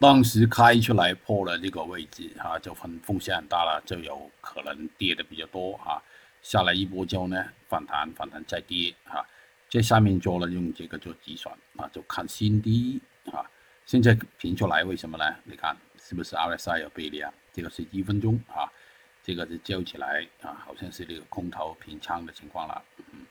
当时开出来破了这个位置啊，就风风险很大了，就有可能跌的比较多啊。下来一波之后呢，反弹反弹再跌啊。这下面做了用这个做计算啊，就看新低啊。现在评出来为什么呢？你看是不是 RSI 有背离啊？这个是一分钟啊，这个是交起来啊，好像是这个空头平仓的情况了。嗯